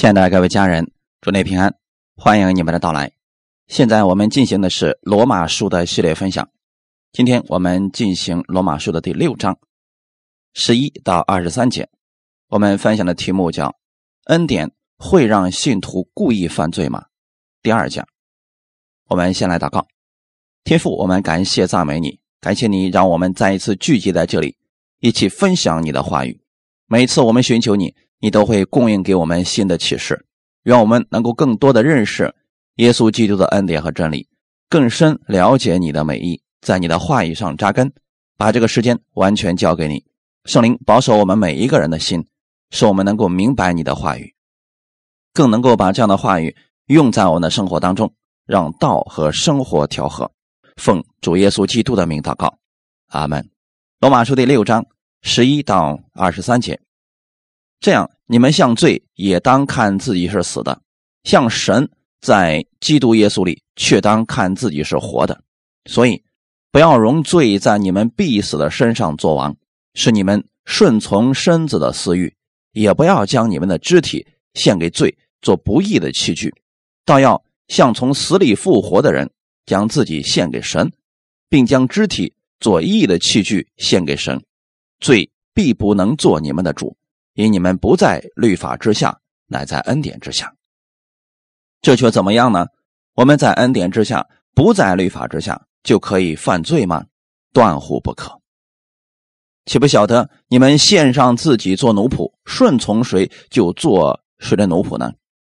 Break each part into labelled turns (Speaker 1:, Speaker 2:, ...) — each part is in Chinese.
Speaker 1: 亲爱的各位家人，祝你平安，欢迎你们的到来。现在我们进行的是罗马书的系列分享，今天我们进行罗马书的第六章十一到二十三节。我们分享的题目叫“恩典会让信徒故意犯罪吗？”第二讲，我们先来祷告。天父，我们感谢赞美你，感谢你让我们再一次聚集在这里，一起分享你的话语。每次我们寻求你。你都会供应给我们新的启示，愿我们能够更多的认识耶稣基督的恩典和真理，更深了解你的美意，在你的话语上扎根，把这个时间完全交给你。圣灵保守我们每一个人的心，使我们能够明白你的话语，更能够把这样的话语用在我们的生活当中，让道和生活调和。奉主耶稣基督的名祷告，阿门。罗马书第六章十一到二十三节。这样，你们向罪也当看自己是死的，向神在基督耶稣里却当看自己是活的。所以，不要容罪在你们必死的身上作王，是你们顺从身子的私欲；也不要将你们的肢体献给罪做不义的器具，倒要像从死里复活的人，将自己献给神，并将肢体做义的器具献给神。罪必不能做你们的主。因你们不在律法之下，乃在恩典之下。这却怎么样呢？我们在恩典之下，不在律法之下，就可以犯罪吗？断乎不可。岂不晓得你们献上自己做奴仆，顺从谁就做谁的奴仆呢？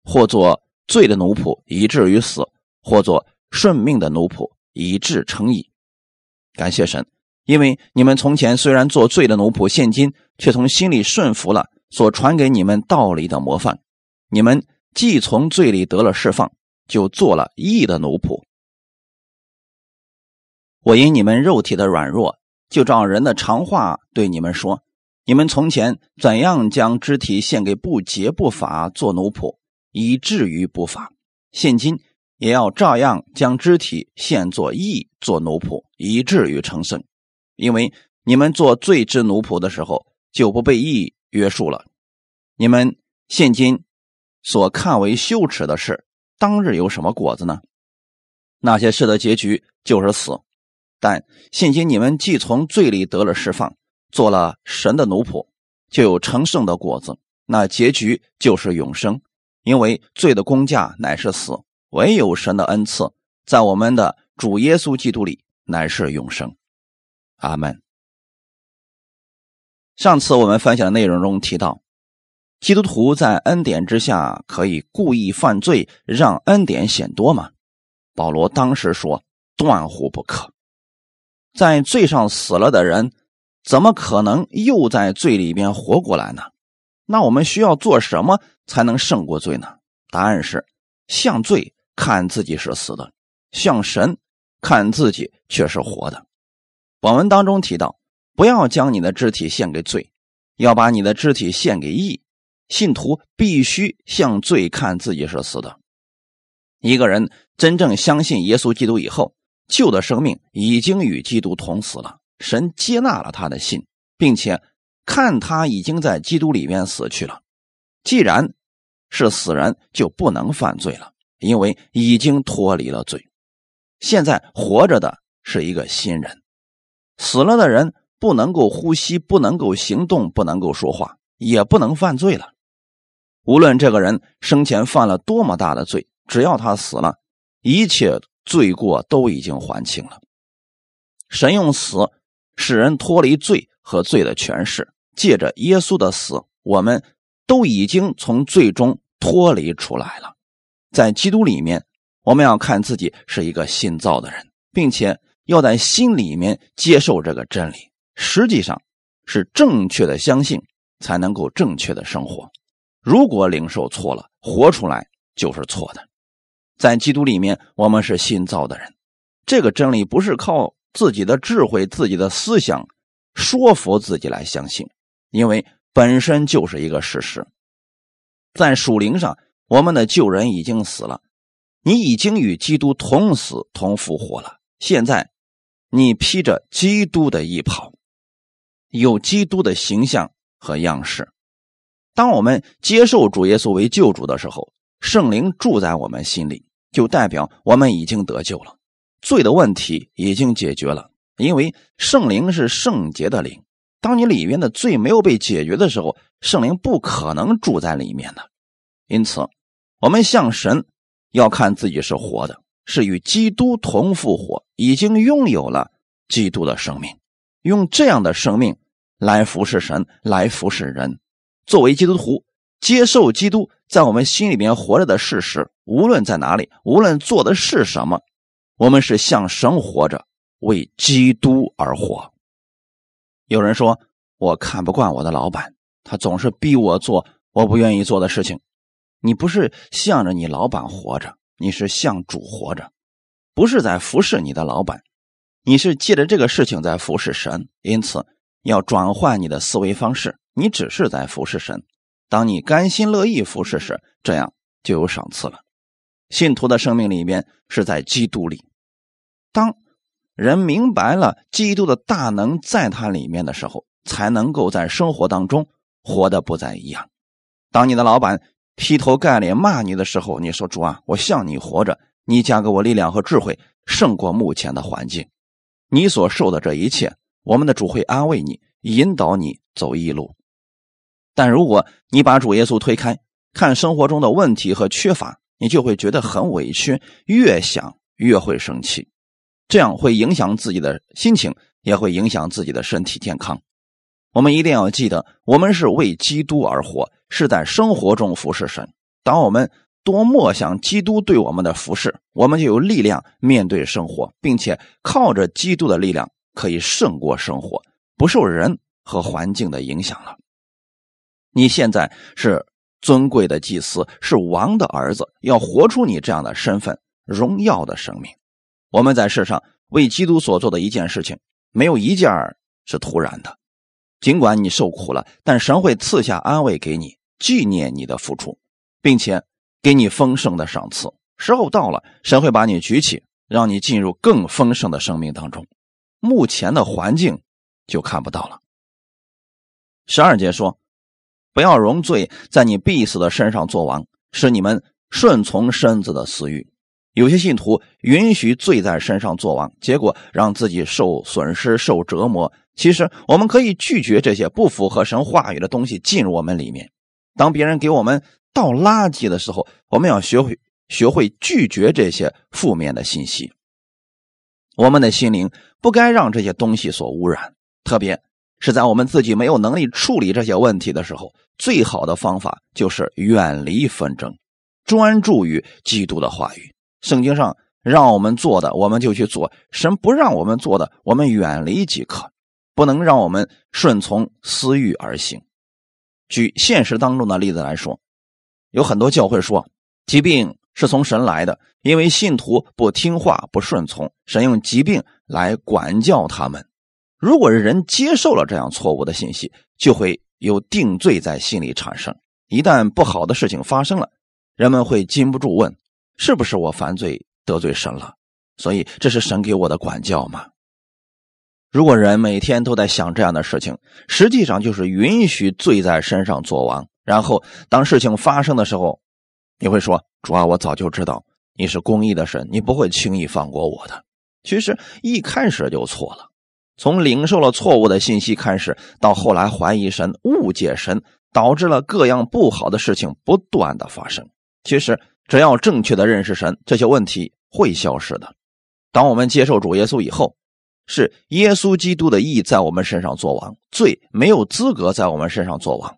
Speaker 1: 或做罪的奴仆，以至于死；或做顺命的奴仆，以致成义。感谢神。因为你们从前虽然做罪的奴仆，现今却从心里顺服了所传给你们道理的模范。你们既从罪里得了释放，就做了义的奴仆。我因你们肉体的软弱，就照人的常话对你们说：你们从前怎样将肢体献给不洁不法做奴仆，以至于不法，现今也要照样将肢体献作义做奴仆，以至于成圣。因为你们做罪之奴仆的时候，就不被义约束了。你们现今所看为羞耻的事，当日有什么果子呢？那些事的结局就是死。但现今你们既从罪里得了释放，做了神的奴仆，就有成圣的果子。那结局就是永生。因为罪的工价乃是死，唯有神的恩赐，在我们的主耶稣基督里乃是永生。阿门。上次我们分享的内容中提到，基督徒在恩典之下可以故意犯罪，让恩典显多吗？保罗当时说：“断乎不可。”在罪上死了的人，怎么可能又在罪里边活过来呢？那我们需要做什么才能胜过罪呢？答案是：向罪看自己是死的，向神看自己却是活的。本文当中提到，不要将你的肢体献给罪，要把你的肢体献给义。信徒必须向罪看自己是死的。一个人真正相信耶稣基督以后，旧的生命已经与基督同死了。神接纳了他的信，并且看他已经在基督里面死去了。既然是死人，就不能犯罪了，因为已经脱离了罪。现在活着的是一个新人。死了的人不能够呼吸，不能够行动，不能够说话，也不能犯罪了。无论这个人生前犯了多么大的罪，只要他死了，一切罪过都已经还清了。神用死使人脱离罪和罪的权势，借着耶稣的死，我们都已经从罪中脱离出来了。在基督里面，我们要看自己是一个新造的人，并且。要在心里面接受这个真理，实际上是正确的相信，才能够正确的生活。如果领受错了，活出来就是错的。在基督里面，我们是新造的人。这个真理不是靠自己的智慧、自己的思想说服自己来相信，因为本身就是一个事实。在属灵上，我们的旧人已经死了，你已经与基督同死同复活了。现在。你披着基督的衣袍，有基督的形象和样式。当我们接受主耶稣为救主的时候，圣灵住在我们心里，就代表我们已经得救了，罪的问题已经解决了。因为圣灵是圣洁的灵，当你里面的罪没有被解决的时候，圣灵不可能住在里面的。因此，我们向神要看自己是活的，是与基督同复活，已经拥有了基督的生命，用这样的生命来服侍神，来服侍人。作为基督徒，接受基督在我们心里面活着的事实，无论在哪里，无论做的是什么，我们是向神活着。为基督而活。有人说：“我看不惯我的老板，他总是逼我做我不愿意做的事情。”你不是向着你老板活着，你是向主活着，不是在服侍你的老板，你是借着这个事情在服侍神。因此，要转换你的思维方式，你只是在服侍神。当你甘心乐意服侍时，这样就有赏赐了。信徒的生命里面是在基督里，当。人明白了基督的大能在他里面的时候，才能够在生活当中活得不再一样。当你的老板劈头盖脸骂你的时候，你说：“主啊，我向你活着，你加给我力量和智慧，胜过目前的环境。你所受的这一切，我们的主会安慰你，引导你走一路。但如果你把主耶稣推开，看生活中的问题和缺乏，你就会觉得很委屈，越想越会生气。”这样会影响自己的心情，也会影响自己的身体健康。我们一定要记得，我们是为基督而活，是在生活中服侍神。当我们多默想基督对我们的服侍，我们就有力量面对生活，并且靠着基督的力量可以胜过生活，不受人和环境的影响了。你现在是尊贵的祭司，是王的儿子，要活出你这样的身份，荣耀的生命。我们在世上为基督所做的一件事情，没有一件是突然的。尽管你受苦了，但神会赐下安慰给你，纪念你的付出，并且给你丰盛的赏赐。时候到了，神会把你举起，让你进入更丰盛的生命当中。目前的环境就看不到了。十二节说：“不要容罪在你必死的身上作王，使你们顺从身子的私欲。”有些信徒允许罪在身上作王，结果让自己受损失、受折磨。其实，我们可以拒绝这些不符合神话语的东西进入我们里面。当别人给我们倒垃圾的时候，我们要学会学会拒绝这些负面的信息。我们的心灵不该让这些东西所污染，特别是在我们自己没有能力处理这些问题的时候，最好的方法就是远离纷争，专注于基督的话语。圣经上让我们做的，我们就去做；神不让我们做的，我们远离即可。不能让我们顺从私欲而行。举现实当中的例子来说，有很多教会说疾病是从神来的，因为信徒不听话、不顺从，神用疾病来管教他们。如果人接受了这样错误的信息，就会有定罪在心里产生。一旦不好的事情发生了，人们会禁不住问。是不是我犯罪得罪神了？所以这是神给我的管教吗？如果人每天都在想这样的事情，实际上就是允许罪在身上作王。然后当事情发生的时候，你会说：“主啊，我早就知道你是公义的神，你不会轻易放过我的。”其实一开始就错了，从领受了错误的信息开始，到后来怀疑神、误解神，导致了各样不好的事情不断的发生。其实。只要正确的认识神，这些问题会消失的。当我们接受主耶稣以后，是耶稣基督的义在我们身上作王，罪没有资格在我们身上作王。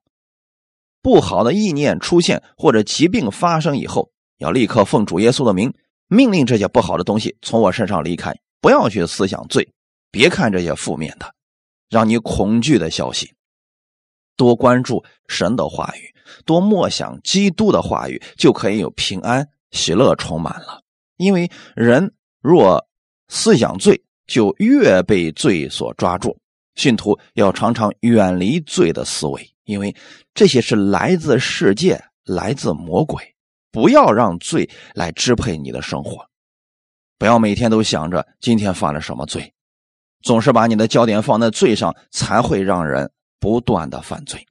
Speaker 1: 不好的意念出现或者疾病发生以后，要立刻奉主耶稣的名，命令这些不好的东西从我身上离开，不要去思想罪，别看这些负面的，让你恐惧的消息，多关注神的话语。多默想基督的话语，就可以有平安喜乐充满了。因为人若思想罪，就越被罪所抓住。信徒要常常远离罪的思维，因为这些是来自世界、来自魔鬼。不要让罪来支配你的生活，不要每天都想着今天犯了什么罪，总是把你的焦点放在罪上，才会让人不断的犯罪。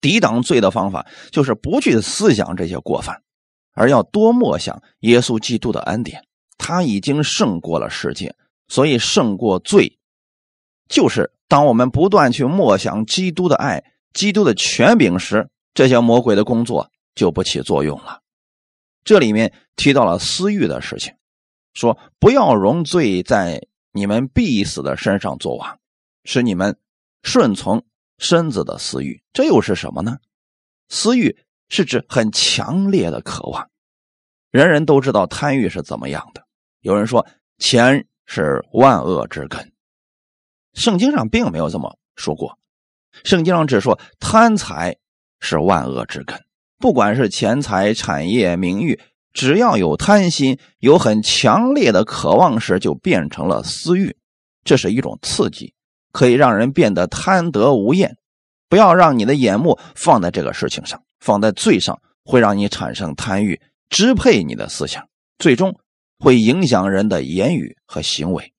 Speaker 1: 抵挡罪的方法，就是不去思想这些过犯，而要多默想耶稣基督的恩典。他已经胜过了世界，所以胜过罪，就是当我们不断去默想基督的爱、基督的权柄时，这些魔鬼的工作就不起作用了。这里面提到了私欲的事情，说不要容罪在你们必死的身上作王，使你们顺从身子的私欲。这又是什么呢？私欲是指很强烈的渴望。人人都知道贪欲是怎么样的。有人说钱是万恶之根，圣经上并没有这么说过。圣经上只说贪财是万恶之根，不管是钱财、产业、名誉，只要有贪心，有很强烈的渴望时，就变成了私欲。这是一种刺激，可以让人变得贪得无厌。不要让你的眼目放在这个事情上，放在罪上，会让你产生贪欲，支配你的思想，最终。会影响人的言语和行为。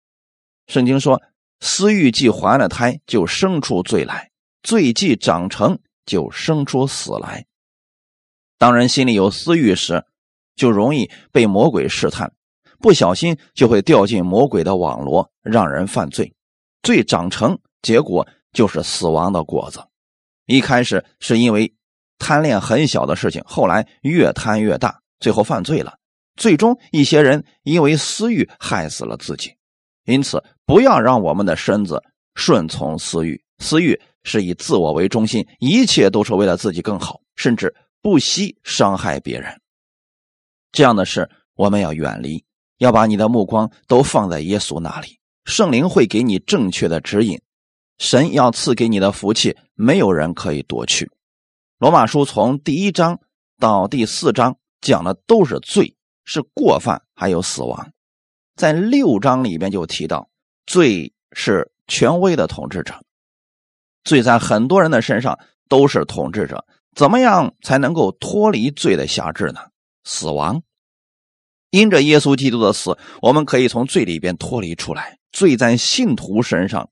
Speaker 1: 圣经说：“私欲既怀了胎，就生出罪来；罪既长成，就生出死来。”当人心里有私欲时，就容易被魔鬼试探，不小心就会掉进魔鬼的网罗，让人犯罪。罪长成，结果就是死亡的果子。一开始是因为贪恋很小的事情，后来越贪越大，最后犯罪了。最终，一些人因为私欲害死了自己。因此，不要让我们的身子顺从私欲。私欲是以自我为中心，一切都是为了自己更好，甚至不惜伤害别人。这样的事我们要远离，要把你的目光都放在耶稣那里。圣灵会给你正确的指引，神要赐给你的福气，没有人可以夺去。罗马书从第一章到第四章讲的都是罪。是过犯，还有死亡，在六章里边就提到，罪是权威的统治者，罪在很多人的身上都是统治者。怎么样才能够脱离罪的辖制呢？死亡，因着耶稣基督的死，我们可以从罪里边脱离出来。罪在信徒身上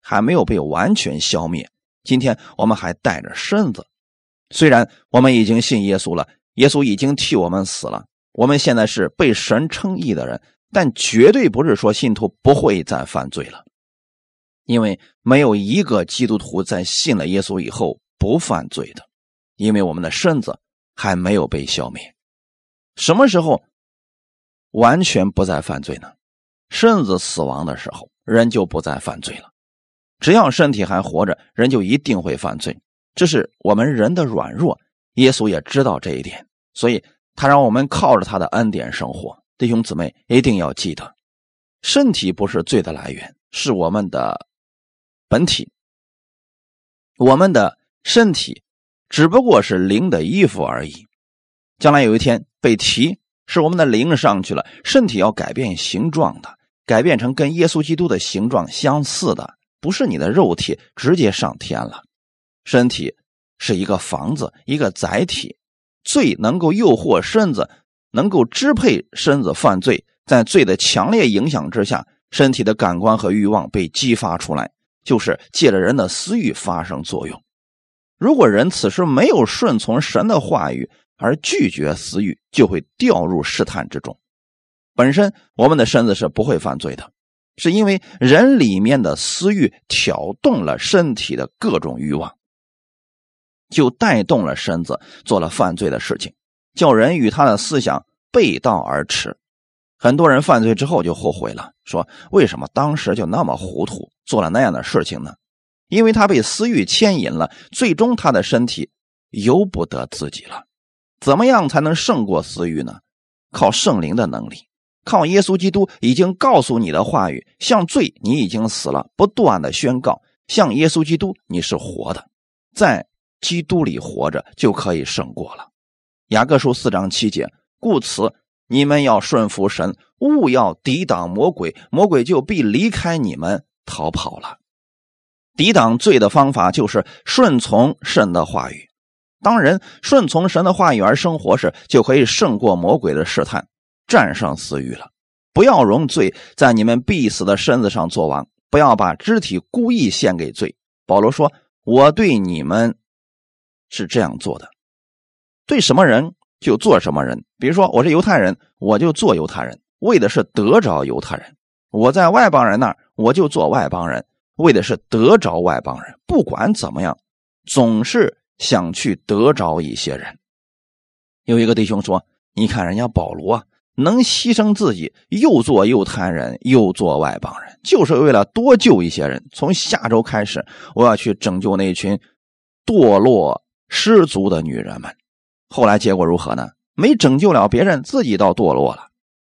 Speaker 1: 还没有被完全消灭，今天我们还带着身子，虽然我们已经信耶稣了，耶稣已经替我们死了。我们现在是被神称义的人，但绝对不是说信徒不会再犯罪了，因为没有一个基督徒在信了耶稣以后不犯罪的，因为我们的身子还没有被消灭。什么时候完全不再犯罪呢？身子死亡的时候，人就不再犯罪了。只要身体还活着，人就一定会犯罪，这是我们人的软弱。耶稣也知道这一点，所以。他让我们靠着他的恩典生活，弟兄姊妹一定要记得，身体不是罪的来源，是我们的本体。我们的身体只不过是灵的衣服而已。将来有一天被提，是我们的灵上去了，身体要改变形状的，改变成跟耶稣基督的形状相似的，不是你的肉体直接上天了。身体是一个房子，一个载体。罪能够诱惑身子，能够支配身子犯罪，在罪的强烈影响之下，身体的感官和欲望被激发出来，就是借着人的私欲发生作用。如果人此时没有顺从神的话语，而拒绝私欲，就会掉入试探之中。本身我们的身子是不会犯罪的，是因为人里面的私欲挑动了身体的各种欲望。就带动了身子，做了犯罪的事情，叫人与他的思想背道而驰。很多人犯罪之后就后悔了，说为什么当时就那么糊涂，做了那样的事情呢？因为他被私欲牵引了，最终他的身体由不得自己了。怎么样才能胜过私欲呢？靠圣灵的能力，靠耶稣基督已经告诉你的话语，像罪你已经死了，不断的宣告，像耶稣基督你是活的，在。基督里活着就可以胜过了。雅各书四章七节，故此你们要顺服神，勿要抵挡魔鬼，魔鬼就必离开你们逃跑了。抵挡罪的方法就是顺从神的话语。当人顺从神的话语而生活时，就可以胜过魔鬼的试探，战胜私欲了。不要容罪在你们必死的身子上作王，不要把肢体故意献给罪。保罗说：“我对你们。”是这样做的：对什么人就做什么人。比如说，我是犹太人，我就做犹太人，为的是得着犹太人；我在外邦人那儿，我就做外邦人，为的是得着外邦人。不管怎么样，总是想去得着一些人。有一个弟兄说：“你看人家保罗啊。”能牺牲自己，又做犹太人，又做外邦人，就是为了多救一些人。从下周开始，我要去拯救那群堕落失足的女人们。后来结果如何呢？没拯救了别人，自己倒堕落了。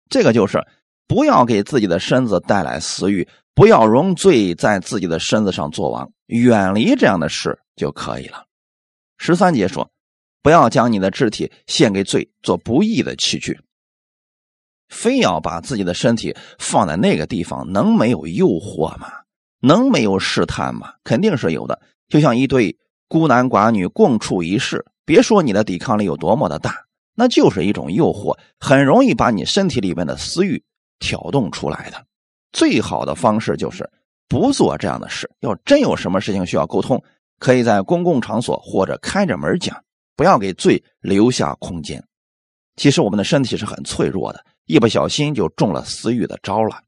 Speaker 1: 这个就是不要给自己的身子带来私欲，不要容罪在自己的身子上作王，远离这样的事就可以了。十三节说，不要将你的肢体献给罪，做不义的器具。非要把自己的身体放在那个地方，能没有诱惑吗？能没有试探吗？肯定是有的。就像一对孤男寡女共处一室，别说你的抵抗力有多么的大，那就是一种诱惑，很容易把你身体里面的私欲挑动出来的。最好的方式就是不做这样的事。要真有什么事情需要沟通，可以在公共场所或者开着门讲，不要给罪留下空间。其实我们的身体是很脆弱的。一不小心就中了私欲的招了，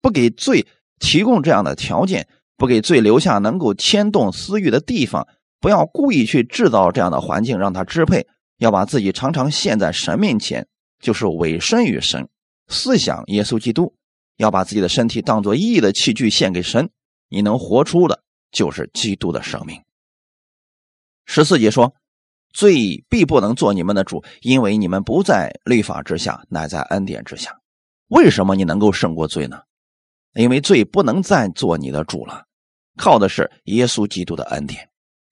Speaker 1: 不给罪提供这样的条件，不给罪留下能够牵动私欲的地方，不要故意去制造这样的环境让他支配，要把自己常常献在神面前，就是委身于神，思想耶稣基督，要把自己的身体当做义的器具献给神，你能活出的就是基督的生命。十四节说。罪必不能做你们的主，因为你们不在律法之下，乃在恩典之下。为什么你能够胜过罪呢？因为罪不能再做你的主了，靠的是耶稣基督的恩典，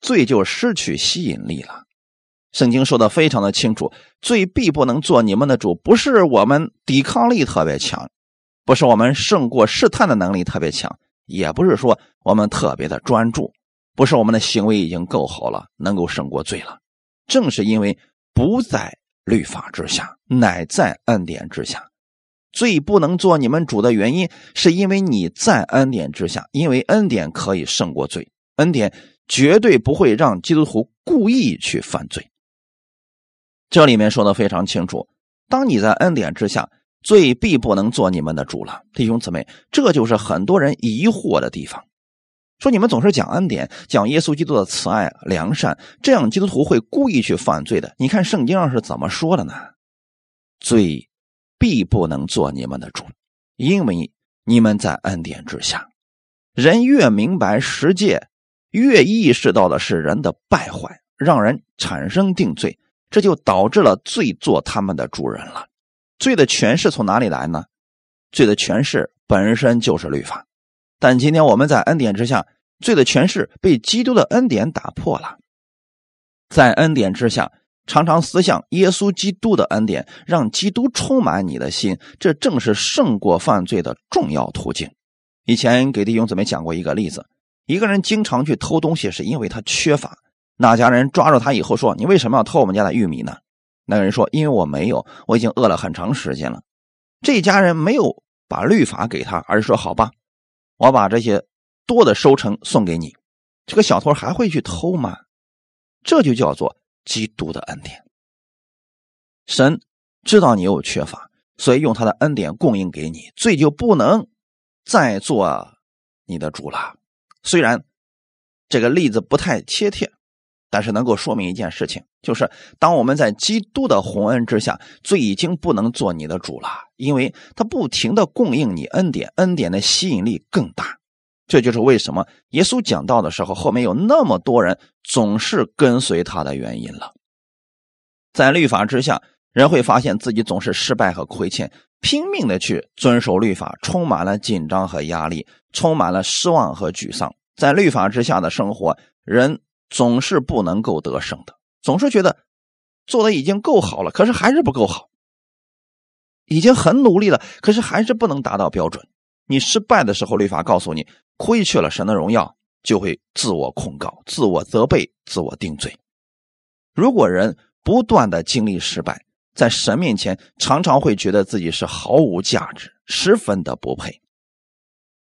Speaker 1: 罪就失去吸引力了。圣经说的非常的清楚，罪必不能做你们的主，不是我们抵抗力特别强，不是我们胜过试探的能力特别强，也不是说我们特别的专注，不是我们的行为已经够好了，能够胜过罪了。正是因为不在律法之下，乃在恩典之下。罪不能做你们主的原因，是因为你在恩典之下，因为恩典可以胜过罪，恩典绝对不会让基督徒故意去犯罪。这里面说的非常清楚：当你在恩典之下，罪必不能做你们的主了。弟兄姊妹，这就是很多人疑惑的地方。说你们总是讲恩典，讲耶稣基督的慈爱良善，这样基督徒会故意去犯罪的。你看圣经上是怎么说的呢？罪必不能做你们的主，因为你们在恩典之下。人越明白世界，越意识到的是人的败坏，让人产生定罪，这就导致了罪做他们的主人了。罪的权势从哪里来呢？罪的权势本身就是律法。但今天我们在恩典之下，罪的权势被基督的恩典打破了。在恩典之下，常常思想耶稣基督的恩典，让基督充满你的心，这正是胜过犯罪的重要途径。以前给弟兄姊妹讲过一个例子：一个人经常去偷东西，是因为他缺乏。那家人抓住他以后说：“你为什么要偷我们家的玉米呢？”那个人说：“因为我没有，我已经饿了很长时间了。”这家人没有把律法给他，而是说：“好吧。”我把这些多的收成送给你，这个小偷还会去偷吗？这就叫做基督的恩典。神知道你有缺乏，所以用他的恩典供应给你，罪就不能再做你的主了。虽然这个例子不太切切，但是能够说明一件事情，就是当我们在基督的洪恩之下，罪已经不能做你的主了。因为他不停的供应你恩典，恩典的吸引力更大，这就是为什么耶稣讲道的时候，后面有那么多人总是跟随他的原因了。在律法之下，人会发现自己总是失败和亏欠，拼命的去遵守律法，充满了紧张和压力，充满了失望和沮丧。在律法之下的生活，人总是不能够得胜的，总是觉得做的已经够好了，可是还是不够好。已经很努力了，可是还是不能达到标准。你失败的时候，律法告诉你，亏缺了神的荣耀，就会自我控告、自我责备、自我定罪。如果人不断的经历失败，在神面前常常会觉得自己是毫无价值，十分的不配。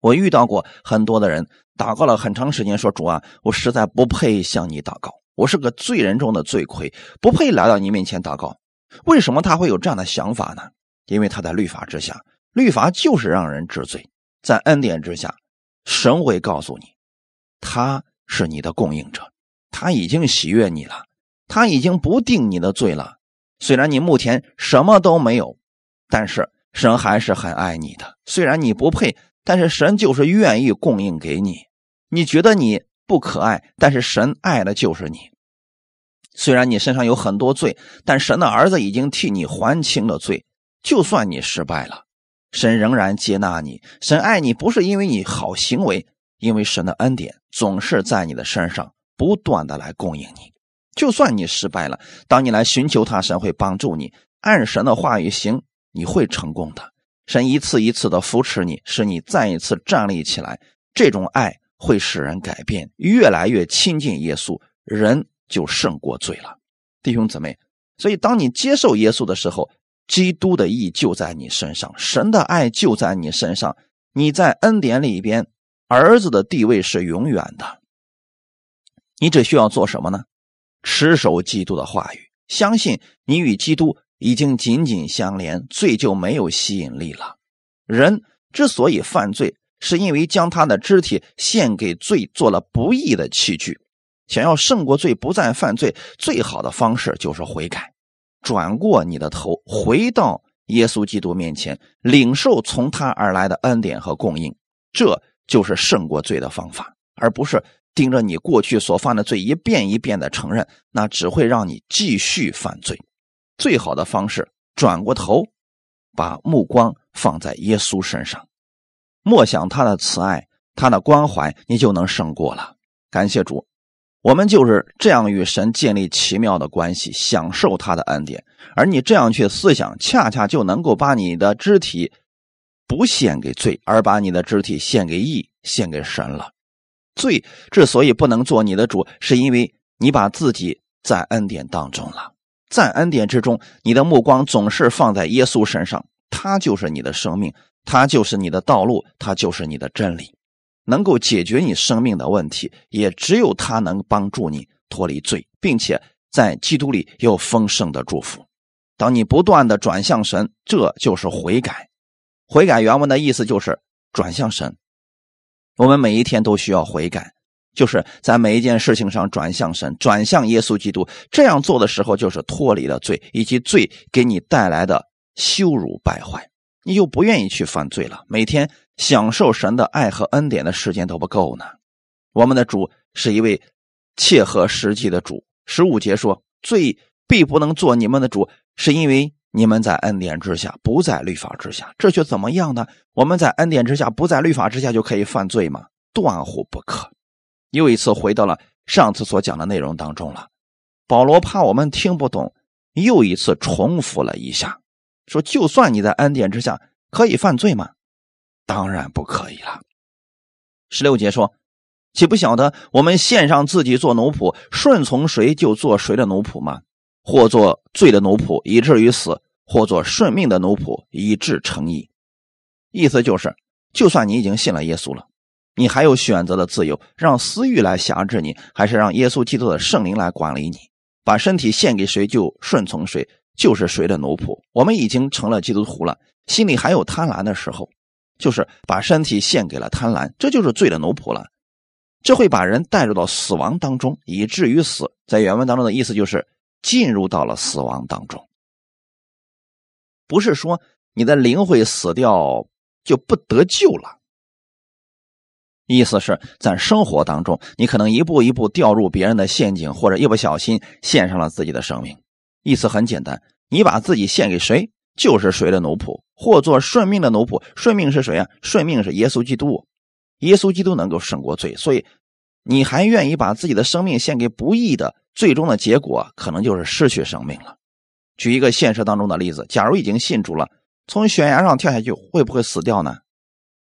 Speaker 1: 我遇到过很多的人，祷告了很长时间，说主啊，我实在不配向你祷告。我是个罪人中的罪魁，不配来到你面前祷告。为什么他会有这样的想法呢？因为他在律法之下，律法就是让人治罪。在恩典之下，神会告诉你，他是你的供应者，他已经喜悦你了，他已经不定你的罪了。虽然你目前什么都没有，但是神还是很爱你的。虽然你不配，但是神就是愿意供应给你。你觉得你不可爱，但是神爱的就是你。虽然你身上有很多罪，但神的儿子已经替你还清了罪。就算你失败了，神仍然接纳你。神爱你不是因为你好行为，因为神的恩典总是在你的身上不断的来供应你。就算你失败了，当你来寻求他，神会帮助你。按神的话语行，你会成功的。神一次一次的扶持你，使你再一次站立起来。这种爱会使人改变，越来越亲近耶稣，人就胜过罪了。弟兄姊妹，所以当你接受耶稣的时候，基督的义就在你身上，神的爱就在你身上。你在恩典里边，儿子的地位是永远的。你只需要做什么呢？持守基督的话语，相信你与基督已经紧紧相连，罪就没有吸引力了。人之所以犯罪，是因为将他的肢体献给罪，做了不义的器具。想要胜过罪，不再犯罪，最好的方式就是悔改，转过你的头，回到耶稣基督面前，领受从他而来的恩典和供应。这就是胜过罪的方法，而不是。盯着你过去所犯的罪一遍一遍的承认，那只会让你继续犯罪。最好的方式，转过头，把目光放在耶稣身上，默想他的慈爱、他的关怀，你就能胜过了。感谢主，我们就是这样与神建立奇妙的关系，享受他的恩典。而你这样去思想，恰恰就能够把你的肢体不献给罪，而把你的肢体献给义、献给神了。罪之所以不能做你的主，是因为你把自己在恩典当中了，在恩典之中，你的目光总是放在耶稣身上，他就是你的生命，他就是你的道路，他就是你的真理，能够解决你生命的问题，也只有他能帮助你脱离罪，并且在基督里有丰盛的祝福。当你不断的转向神，这就是悔改。悔改原文的意思就是转向神。我们每一天都需要悔改，就是在每一件事情上转向神，转向耶稣基督。这样做的时候，就是脱离了罪，以及罪给你带来的羞辱败坏，你就不愿意去犯罪了。每天享受神的爱和恩典的时间都不够呢。我们的主是一位切合实际的主。十五节说：“罪必不能做你们的主，是因为。”你们在恩典之下，不在律法之下，这却怎么样呢？我们在恩典之下，不在律法之下，就可以犯罪吗？断乎不可。又一次回到了上次所讲的内容当中了。保罗怕我们听不懂，又一次重复了一下，说：就算你在恩典之下，可以犯罪吗？当然不可以了。十六节说：岂不晓得我们献上自己做奴仆，顺从谁就做谁的奴仆吗？或做罪的奴仆，以至于死；或做顺命的奴仆，以致成义。意思就是，就算你已经信了耶稣了，你还有选择的自由，让私欲来辖制你，还是让耶稣基督的圣灵来管理你？把身体献给谁就顺从谁，就是谁的奴仆。我们已经成了基督徒了，心里还有贪婪的时候，就是把身体献给了贪婪，这就是罪的奴仆了。这会把人带入到死亡当中，以至于死。在原文当中的意思就是。进入到了死亡当中，不是说你的灵会死掉就不得救了。意思是在生活当中，你可能一步一步掉入别人的陷阱，或者一不小心献上了自己的生命。意思很简单，你把自己献给谁，就是谁的奴仆，或做顺命的奴仆。顺命是谁啊？顺命是耶稣基督，耶稣基督能够胜过罪，所以你还愿意把自己的生命献给不义的？最终的结果可能就是失去生命了。举一个现实当中的例子：假如已经信主了，从悬崖上跳下去，会不会死掉呢？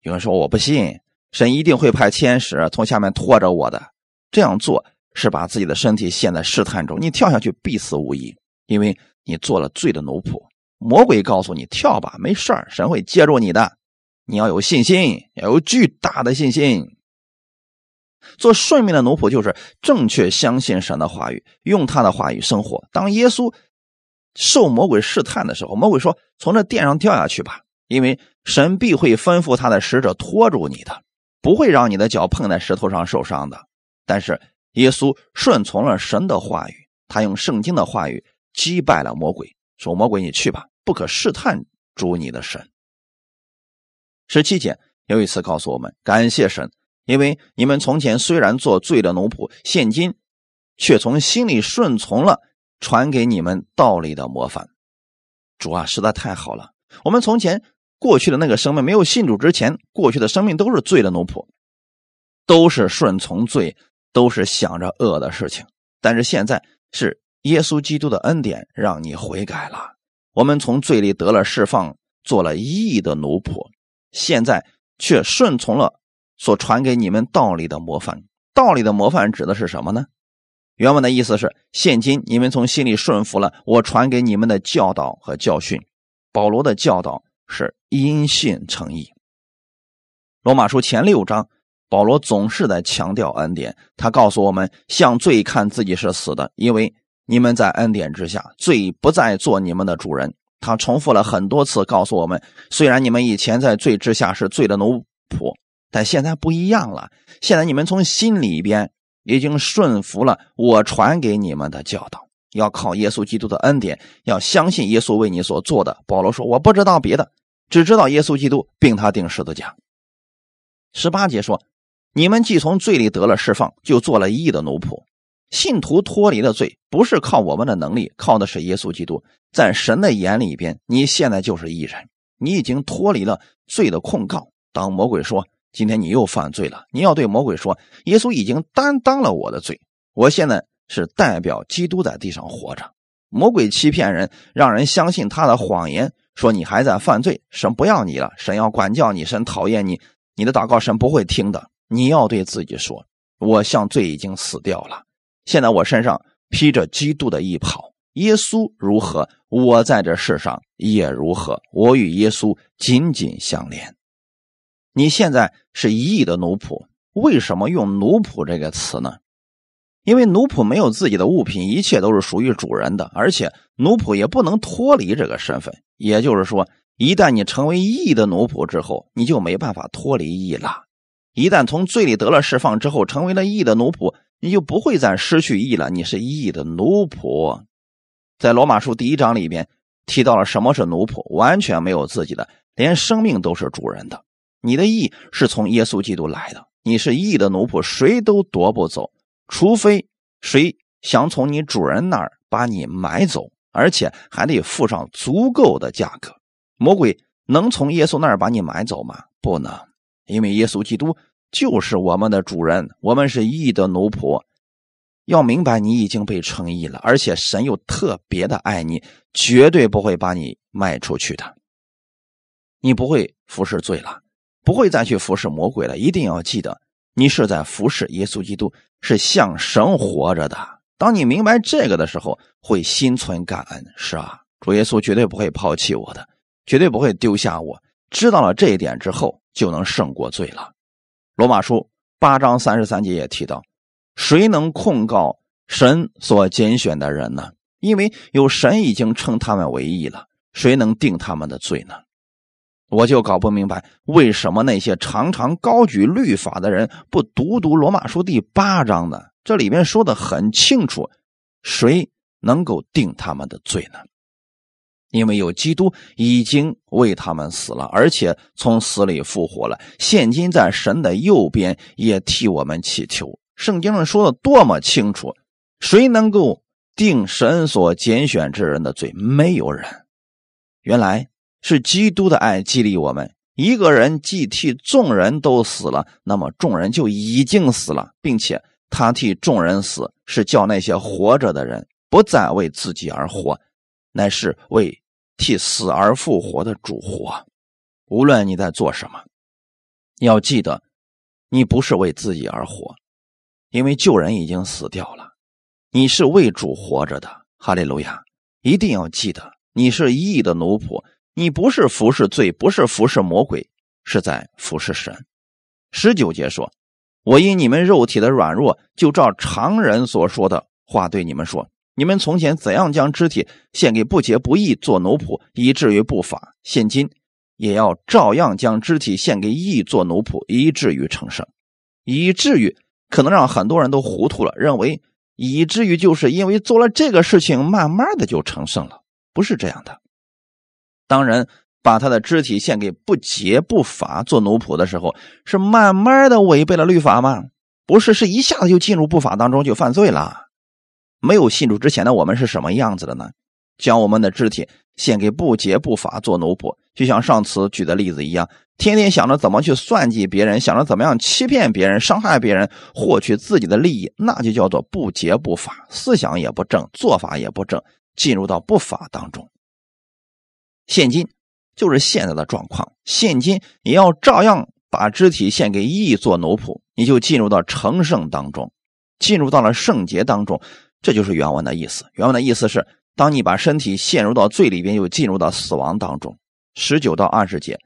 Speaker 1: 有人说：“我不信，神一定会派天使从下面拖着我的。”这样做是把自己的身体陷在试探中，你跳下去必死无疑，因为你做了罪的奴仆。魔鬼告诉你：“跳吧，没事神会接住你的。”你要有信心，要有巨大的信心。做顺命的奴仆就是正确相信神的话语，用他的话语生活。当耶稣受魔鬼试探的时候，魔鬼说：“从这殿上掉下去吧，因为神必会吩咐他的使者拖住你的，不会让你的脚碰在石头上受伤的。”但是耶稣顺从了神的话语，他用圣经的话语击败了魔鬼，说：“魔鬼，你去吧，不可试探主你的神。”十七节又一次告诉我们：“感谢神。”因为你们从前虽然做罪的奴仆，现今却从心里顺从了传给你们道理的模范。主啊，实在太好了！我们从前过去的那个生命，没有信主之前，过去的生命都是罪的奴仆，都是顺从罪，都是想着恶的事情。但是现在是耶稣基督的恩典，让你悔改了。我们从罪里得了释放，做了义的奴仆，现在却顺从了。所传给你们道理的模范，道理的模范指的是什么呢？原文的意思是：现今你们从心里顺服了我传给你们的教导和教训。保罗的教导是因信称义。罗马书前六章，保罗总是在强调恩典。他告诉我们，向罪看自己是死的，因为你们在恩典之下，罪不再做你们的主人。他重复了很多次，告诉我们：虽然你们以前在罪之下是罪的奴仆。但现在不一样了，现在你们从心里边已经顺服了我传给你们的教导，要靠耶稣基督的恩典，要相信耶稣为你所做的。保罗说：“我不知道别的，只知道耶稣基督并他定十字架。”十八节说：“你们既从罪里得了释放，就做了义的奴仆。信徒脱离了罪，不是靠我们的能力，靠的是耶稣基督。在神的眼里边，你现在就是义人，你已经脱离了罪的控告。当魔鬼说。”今天你又犯罪了，你要对魔鬼说：“耶稣已经担当了我的罪，我现在是代表基督在地上活着。”魔鬼欺骗人，让人相信他的谎言，说你还在犯罪，神不要你了，神要管教你，神讨厌你，你的祷告神不会听的。你要对自己说：“我向罪已经死掉了，现在我身上披着基督的衣袍，耶稣如何，我在这世上也如何，我与耶稣紧紧相连。”你现在是一亿的奴仆，为什么用奴仆这个词呢？因为奴仆没有自己的物品，一切都是属于主人的，而且奴仆也不能脱离这个身份。也就是说，一旦你成为义的奴仆之后，你就没办法脱离义了。一旦从罪里得了释放之后，成为了义的奴仆，你就不会再失去义了。你是义的奴仆。在罗马书第一章里边提到了什么是奴仆，完全没有自己的，连生命都是主人的。你的义是从耶稣基督来的，你是义的奴仆，谁都夺不走，除非谁想从你主人那儿把你买走，而且还得付上足够的价格。魔鬼能从耶稣那儿把你买走吗？不能，因为耶稣基督就是我们的主人，我们是义的奴仆。要明白，你已经被称义了，而且神又特别的爱你，绝对不会把你卖出去的。你不会服侍罪了。不会再去服侍魔鬼了。一定要记得，你是在服侍耶稣基督，是向神活着的。当你明白这个的时候，会心存感恩。是啊，主耶稣绝对不会抛弃我的，绝对不会丢下我。知道了这一点之后，就能胜过罪了。罗马书八章三十三节也提到：谁能控告神所拣选的人呢？因为有神已经称他们为义了。谁能定他们的罪呢？我就搞不明白，为什么那些常常高举律法的人不读读罗马书第八章呢？这里面说的很清楚，谁能够定他们的罪呢？因为有基督已经为他们死了，而且从死里复活了，现今在神的右边也替我们祈求。圣经上说的多么清楚，谁能够定神所拣选之人的罪？没有人。原来。是基督的爱激励我们。一个人既替众人都死了，那么众人就已经死了，并且他替众人死，是叫那些活着的人不再为自己而活，乃是为替死而复活的主活。无论你在做什么，要记得，你不是为自己而活，因为旧人已经死掉了，你是为主活着的。哈利路亚！一定要记得，你是义的奴仆。你不是服侍罪，不是服侍魔鬼，是在服侍神。十九节说：“我因你们肉体的软弱，就照常人所说的话对你们说：你们从前怎样将肢体献给不洁不义做奴仆，以至于不法，现今也要照样将肢体献给义做奴仆，以至于成圣。以至于可能让很多人都糊涂了，认为以至于就是因为做了这个事情，慢慢的就成圣了，不是这样的。当人把他的肢体献给不洁不法做奴仆的时候，是慢慢的违背了律法吗？不是，是一下子就进入不法当中就犯罪了。没有信主之前的我们是什么样子的呢？将我们的肢体献给不洁不法做奴仆，就像上次举的例子一样。天天想着怎么去算计别人，想着怎么样欺骗别人、伤害别人，获取自己的利益，那就叫做不洁不法，思想也不正，做法也不正，进入到不法当中。现今就是现在的状况，现今也要照样把肢体献给义做奴仆，你就进入到成圣当中，进入到了圣洁当中，这就是原文的意思。原文的意思是，当你把身体陷入到罪里边，又进入到死亡当中。十九到二十节。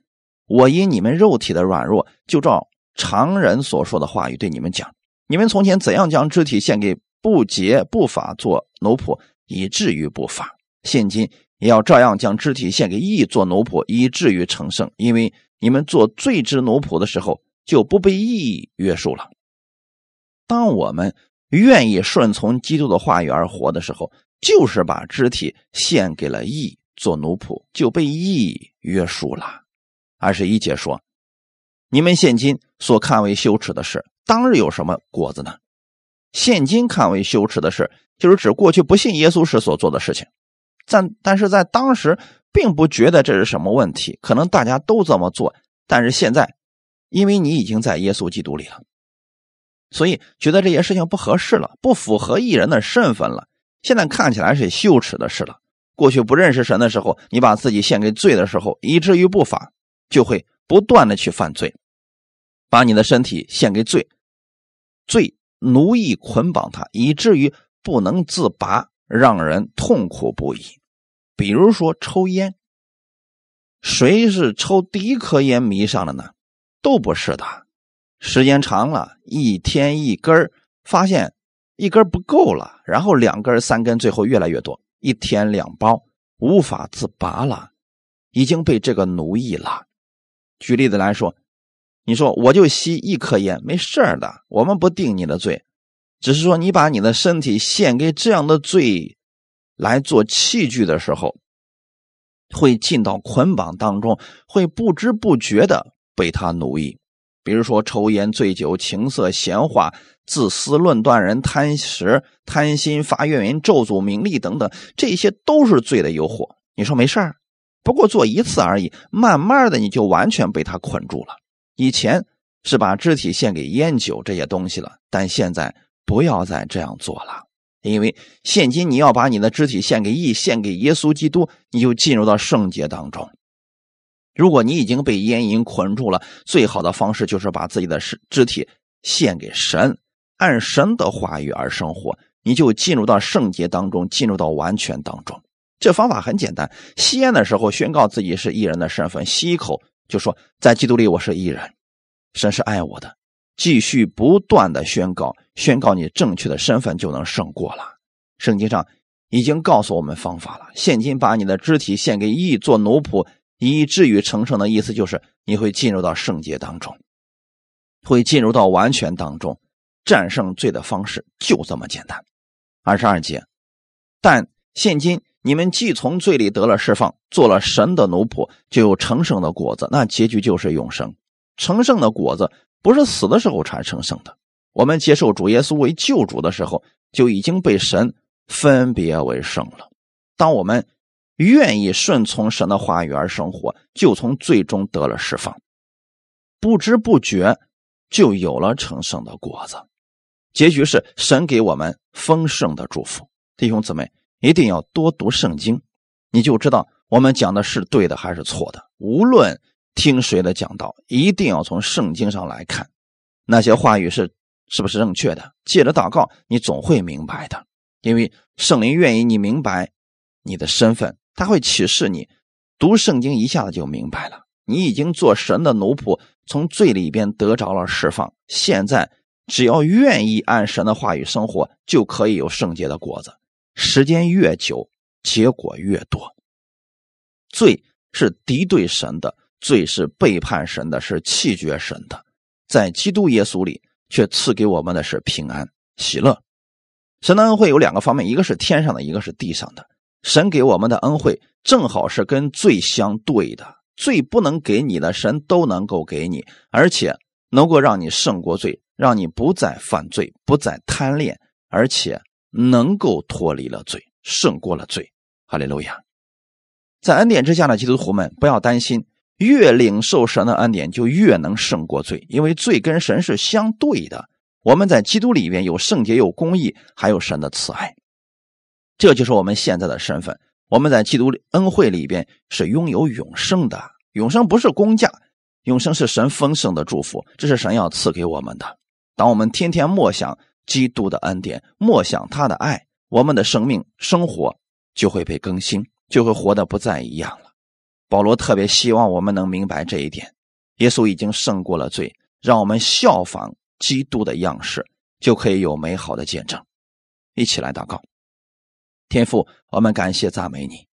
Speaker 1: 我因你们肉体的软弱，就照常人所说的话语对你们讲：你们从前怎样将肢体献给不洁不法做奴仆，以至于不法；现今要照样将肢体献给义做奴仆，以至于成圣。因为你们做罪之奴仆的时候，就不被义约束了。当我们愿意顺从基督的话语而活的时候，就是把肢体献给了义做奴仆，就被义约束了。二十一节说：“你们现今所看为羞耻的事，当日有什么果子呢？现今看为羞耻的事，就是指过去不信耶稣时所做的事情。但但是在当时并不觉得这是什么问题，可能大家都这么做。但是现在，因为你已经在耶稣基督里了，所以觉得这些事情不合适了，不符合艺人的身份了。现在看起来是羞耻的事了。过去不认识神的时候，你把自己献给罪的时候，以至于不法。”就会不断的去犯罪，把你的身体献给罪，罪奴役捆绑他，以至于不能自拔，让人痛苦不已。比如说抽烟，谁是抽第一颗烟迷上了呢？都不是的，时间长了，一天一根发现一根不够了，然后两根、三根，最后越来越多，一天两包，无法自拔了，已经被这个奴役了。举例子来说，你说我就吸一颗烟，没事的，我们不定你的罪，只是说你把你的身体献给这样的罪来做器具的时候，会进到捆绑当中，会不知不觉的被他奴役。比如说抽烟、醉酒、情色、闲话、自私、论断人、贪食、贪心、发怨言、咒诅、名利等等，这些都是罪的诱惑。你说没事儿？不过做一次而已，慢慢的你就完全被他捆住了。以前是把肢体献给烟酒这些东西了，但现在不要再这样做了，因为现今你要把你的肢体献给义，献给耶稣基督，你就进入到圣洁当中。如果你已经被烟瘾捆住了，最好的方式就是把自己的肢肢体献给神，按神的话语而生活，你就进入到圣洁当中，进入到完全当中。这方法很简单，吸烟的时候宣告自己是艺人的身份，吸一口就说在基督里我是艺人，神是爱我的，继续不断的宣告，宣告你正确的身份就能胜过了。圣经上已经告诉我们方法了，现今把你的肢体献给义做奴仆，以至于成圣的意思就是你会进入到圣洁当中，会进入到完全当中，战胜罪的方式就这么简单。二十二节，但现今。你们既从罪里得了释放，做了神的奴仆，就有成圣的果子。那结局就是永生。成圣的果子不是死的时候才成圣的。我们接受主耶稣为救主的时候，就已经被神分别为圣了。当我们愿意顺从神的话语而生活，就从最终得了释放，不知不觉就有了成圣的果子。结局是神给我们丰盛的祝福，弟兄姊妹。一定要多读圣经，你就知道我们讲的是对的还是错的。无论听谁的讲道，一定要从圣经上来看，那些话语是是不是正确的。借着祷告，你总会明白的，因为圣灵愿意你明白你的身份，他会启示你。读圣经一下子就明白了，你已经做神的奴仆，从罪里边得着了释放，现在只要愿意按神的话语生活，就可以有圣洁的果子。时间越久，结果越多。罪是敌对神的，罪是背叛神的，是弃绝神的。在基督耶稣里，却赐给我们的是平安、喜乐。神的恩惠有两个方面，一个是天上的，一个是地上的。神给我们的恩惠正好是跟罪相对的，罪不能给你的，神都能够给你，而且能够让你胜过罪，让你不再犯罪，不再贪恋，而且能够脱离了罪，胜过了罪。哈利路亚！在恩典之下的基督徒们，不要担心，越领受神的恩典，就越能胜过罪，因为罪跟神是相对的。我们在基督里边有圣洁，有公义，还有神的慈爱。这就是我们现在的身份。我们在基督恩惠里边是拥有永生的，永生不是公价，永生是神丰盛的祝福，这是神要赐给我们的。当我们天天默想基督的恩典，默想他的爱，我们的生命生活就会被更新，就会活得不再一样了。保罗特别希望我们能明白这一点：耶稣已经胜过了罪，让我们效仿基督的样式，就可以有美好的见证。一起来祷告。天父，我们感谢赞美你。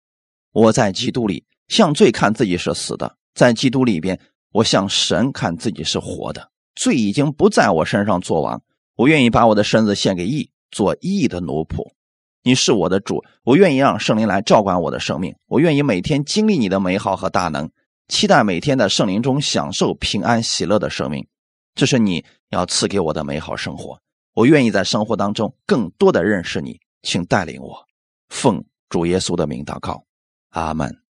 Speaker 1: 我在基督里向罪看自己是死的，在基督里边，我向神看自己是活的。罪已经不在我身上作王，我愿意把我的身子献给义，做义的奴仆。你是我的主，我愿意让圣灵来照管我的生命。我愿意每天经历你的美好和大能，期待每天在圣灵中享受平安喜乐的生命。这是你要赐给我的美好生活。我愿意在生活当中更多的认识你，请带领我。奉主耶稣的名祷告，阿门。